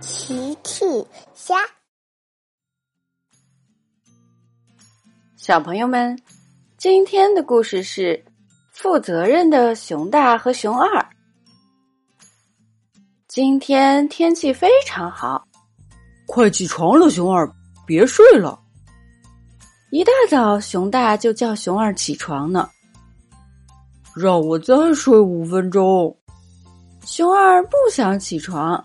奇趣虾，小朋友们，今天的故事是负责任的熊大和熊二。今天天气非常好，快起床了，熊二，别睡了。一大早，熊大就叫熊二起床呢。让我再睡五分钟。熊二不想起床。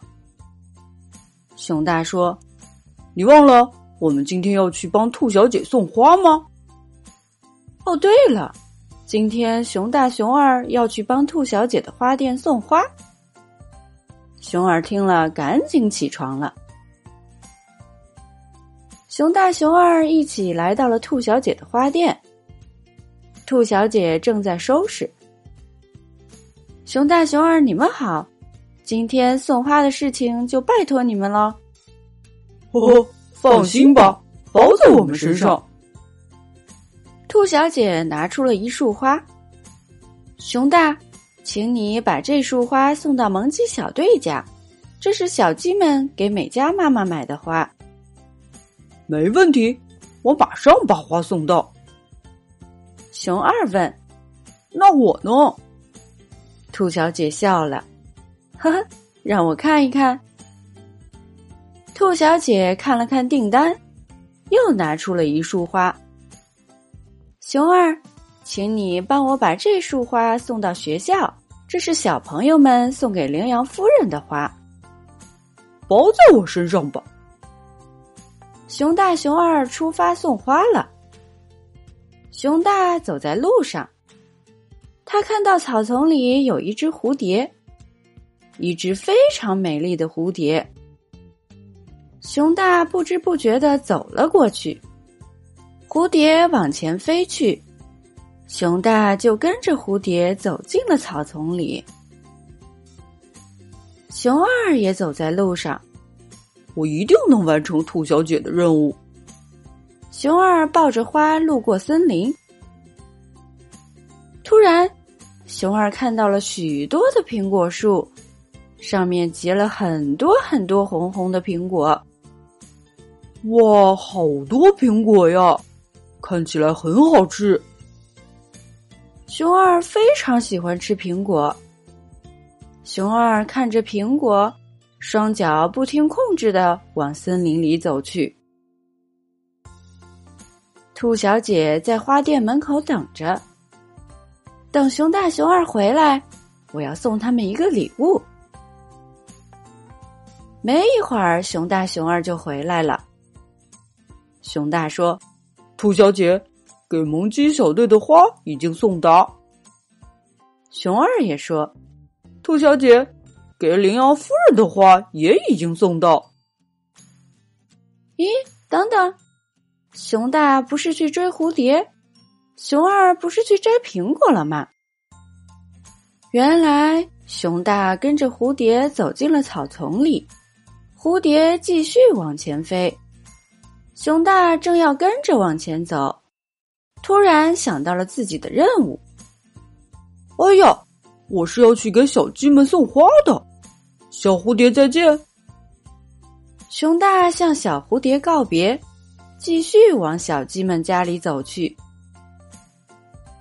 熊大说：“你忘了我们今天要去帮兔小姐送花吗？”哦，对了，今天熊大、熊二要去帮兔小姐的花店送花。熊二听了，赶紧起床了。熊大、熊二一起来到了兔小姐的花店。兔小姐正在收拾。熊大、熊二，你们好。今天送花的事情就拜托你们了。呵呵，放心吧，包在我们身上。兔小姐拿出了一束花。熊大，请你把这束花送到萌鸡小队家，这是小鸡们给美嘉妈妈买的花。没问题，我马上把花送到。熊二问：“那我呢？”兔小姐笑了。呵呵，让我看一看。兔小姐看了看订单，又拿出了一束花。熊二，请你帮我把这束花送到学校，这是小朋友们送给羚羊夫人的花。包在我身上吧。熊大、熊二出发送花了。熊大走在路上，他看到草丛里有一只蝴蝶。一只非常美丽的蝴蝶，熊大不知不觉的走了过去。蝴蝶往前飞去，熊大就跟着蝴蝶走进了草丛里。熊二也走在路上，我一定能完成兔小姐的任务。熊二抱着花路过森林，突然，熊二看到了许多的苹果树。上面结了很多很多红红的苹果，哇，好多苹果呀！看起来很好吃。熊二非常喜欢吃苹果。熊二看着苹果，双脚不听控制的往森林里走去。兔小姐在花店门口等着，等熊大、熊二回来，我要送他们一个礼物。没一会儿，熊大、熊二就回来了。熊大说：“兔小姐，给萌鸡小队的花已经送达。”熊二也说：“兔小姐，给羚羊夫人的花也已经送到。”咦，等等，熊大不是去追蝴蝶，熊二不是去摘苹果了吗？原来，熊大跟着蝴蝶走进了草丛里。蝴蝶继续往前飞，熊大正要跟着往前走，突然想到了自己的任务。哎呀，我是要去给小鸡们送花的，小蝴蝶再见。熊大向小蝴蝶告别，继续往小鸡们家里走去。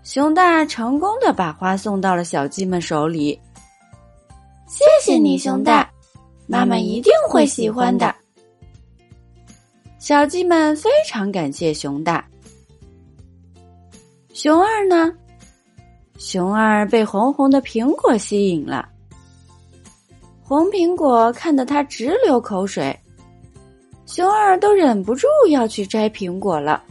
熊大成功的把花送到了小鸡们手里。谢谢你，熊大。妈妈一定会喜欢的。小鸡们非常感谢熊大。熊二呢？熊二被红红的苹果吸引了。红苹果看得他直流口水，熊二都忍不住要去摘苹果了。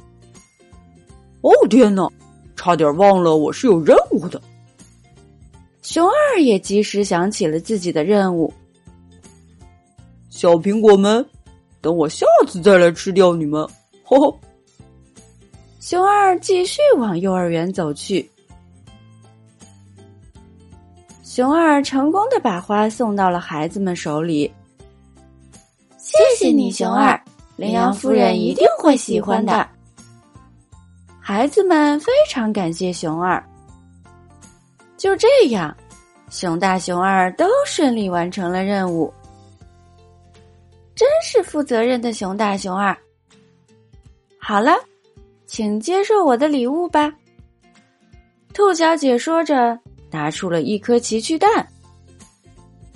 哦天哪，差点忘了我是有任务的。熊二也及时想起了自己的任务。小苹果们，等我下次再来吃掉你们！吼吼。熊二继续往幼儿园走去。熊二成功的把花送到了孩子们手里。谢谢你，熊二，羚羊夫人一定会喜欢的。孩子们非常感谢熊二。就这样，熊大、熊二都顺利完成了任务。是负责任的熊大熊二。好了，请接受我的礼物吧。兔小姐说着，拿出了一颗奇趣蛋。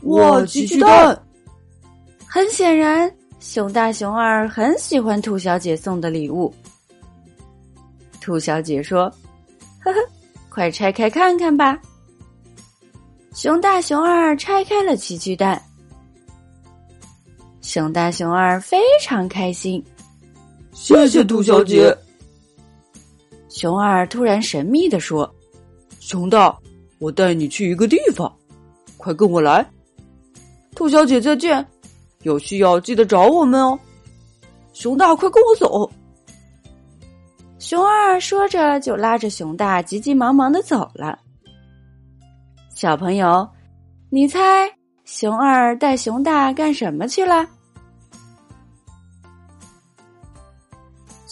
哇，奇趣蛋！很显然，熊大熊二很喜欢兔小姐送的礼物。兔小姐说：“呵呵，快拆开看看吧。”熊大熊二拆开了奇趣蛋，熊大熊二非常开心。谢谢兔小姐。熊二突然神秘的说：“熊大，我带你去一个地方，快跟我来。”兔小姐再见，有需要记得找我们哦。熊大，快跟我走。熊二说着，就拉着熊大急急忙忙的走了。小朋友，你猜熊二带熊大干什么去了？